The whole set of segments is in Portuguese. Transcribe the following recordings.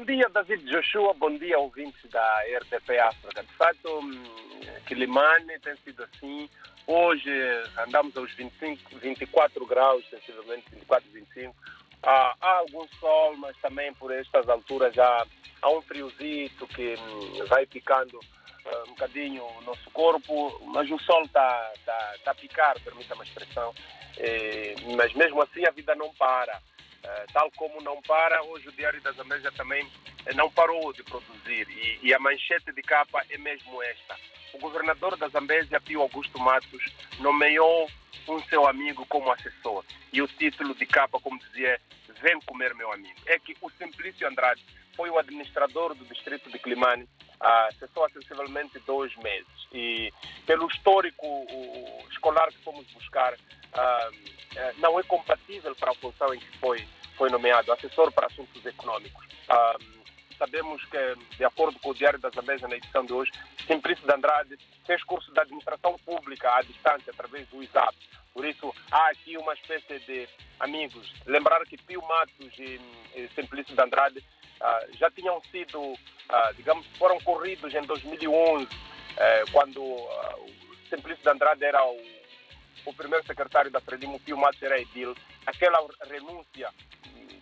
Bom dia, David Joshua. Bom dia, ouvintes da RTP África. De fato, Quilimane tem sido assim. Hoje andamos aos 25, 24 graus, sensivelmente 24, 25. Ah, há algum sol, mas também por estas alturas já há um friozito que hum, vai picando uh, um bocadinho o nosso corpo, mas o sol está tá, tá a picar, permita-me a expressão. E, mas mesmo assim a vida não para. Uh, tal como não para, hoje o Diário das Américas também não parou de produzir. E, e, a manchete de capa é mesmo esta. O governador da Zambésia, Pio Augusto Matos, nomeou um seu amigo como assessor. E o título de capa, como dizia, Vem comer meu amigo. É que o Simplício Andrade foi o administrador do distrito de Climane há sensivelmente dois meses. E pelo histórico escolar que fomos buscar, ah, eh, não é compatível para a função em que foi, foi nomeado, assessor para assuntos econômicos. Ah, sabemos que, de acordo com o Diário das Zambésia, na edição de hoje, Simplício de Andrade fez curso de administração pública à distância, através do ISAP. Por isso, há aqui uma espécie de amigos. Lembrar que Pio Matos e, e Simplício de Andrade ah, já tinham sido, ah, digamos, foram corridos em 2011, eh, quando Simplício de Andrade era o, o primeiro secretário da Frelimo, Pio Matos era edil. Aquela renúncia,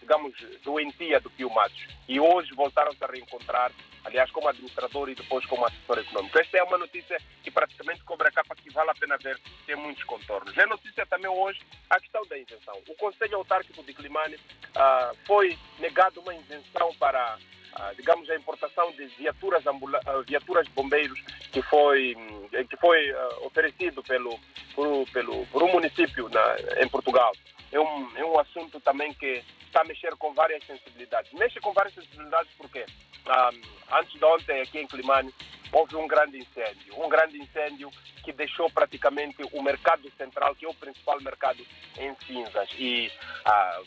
digamos, doentia do Pio Matos. E hoje voltaram-se a reencontrar, aliás, como administrador e depois como assessor econômico. Esta é uma notícia que praticamente cobre a capa que vale a pena ver, tem muitos contornos. É notícia também hoje a questão da isenção. O Conselho Autárquico de Climane uh, foi negado uma isenção para, digamos, a importação de viaturas, uh, viaturas bombeiros que foi, que foi oferecido pelo, por, pelo, por um município na, em Portugal. É um, é um assunto também que está a mexer com várias sensibilidades. Mexe com várias sensibilidades porque antes de ontem, aqui em Climane, houve um grande incêndio. Um grande incêndio que deixou praticamente o mercado central, que é o principal mercado, em cinzas. E a,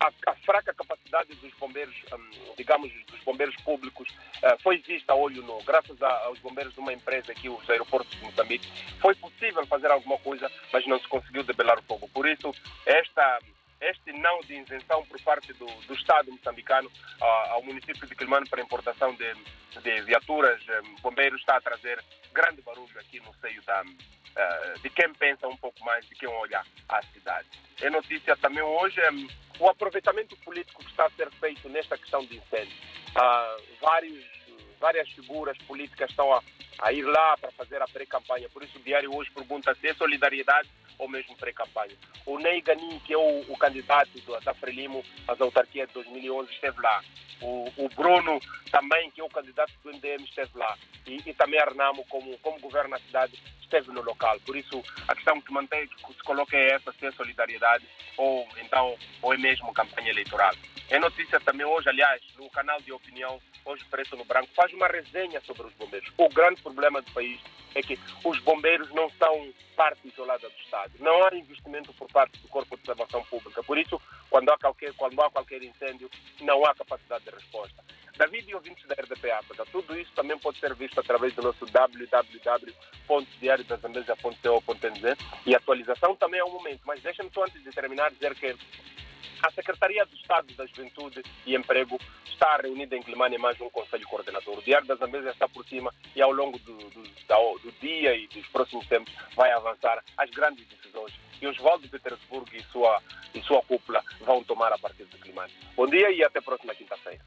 a, a fraca capacidade dos bombeiros, um, digamos, dos bombeiros públicos, uh, foi vista a olho nu. Graças a, aos bombeiros de uma empresa aqui, os aeroportos de Moçambique, foi possível fazer alguma coisa, mas não se conseguiu debelar o fogo. Por isso, esta este não de isenção por parte do, do Estado moçambicano uh, ao município de Quilmano para importação de, de viaturas, um, bombeiros, está a trazer grande barulho aqui no seio da, uh, de quem pensa um pouco mais, de quem olha a cidade. É notícia também hoje um, o aproveitamento político que está a ser feito nesta questão de incêndio. Uh, vários, várias figuras políticas estão a, a ir lá para fazer a pré-campanha, por isso o Diário hoje pergunta se é solidariedade ou mesmo pré-campanha. O Ney Gani, que é o, o candidato do, da Frelimo às autarquias de 2011, esteve lá. O, o, Bruno, também, que é o candidato do MDM, esteve lá. E, e também Arnamo, como, como governa a cidade, esteve no local. Por isso, a questão que mantém, que se coloca é essa, se é solidariedade ou então ou é mesmo campanha eleitoral. É notícia também hoje, aliás, no canal de opinião, hoje Preto no Branco, faz uma resenha sobre os bombeiros. O grande problema do país é que os bombeiros não são parte isolada do Estado. Não há investimento por parte do Corpo de Observação Pública. Por isso, quando há qualquer, quando há qualquer incêndio, não há capacidade de resposta. David e ouvintes da RDP África, tudo isso também pode ser visto através do nosso www.diariodasamesa.co.nz e atualização também é um momento. Mas deixa-me só antes de terminar dizer que a Secretaria de Estado da Juventude e Emprego está reunida em Climane mais um conselho coordenador. O Diário da Zambésia está por cima e ao longo do, do, do, dia e dos próximos tempos vai avançar as grandes decisões que Oswaldo Petersburgo e sua, e sua cúpula vão tomar a partir de Climane. Bom dia e até a próxima quinta-feira.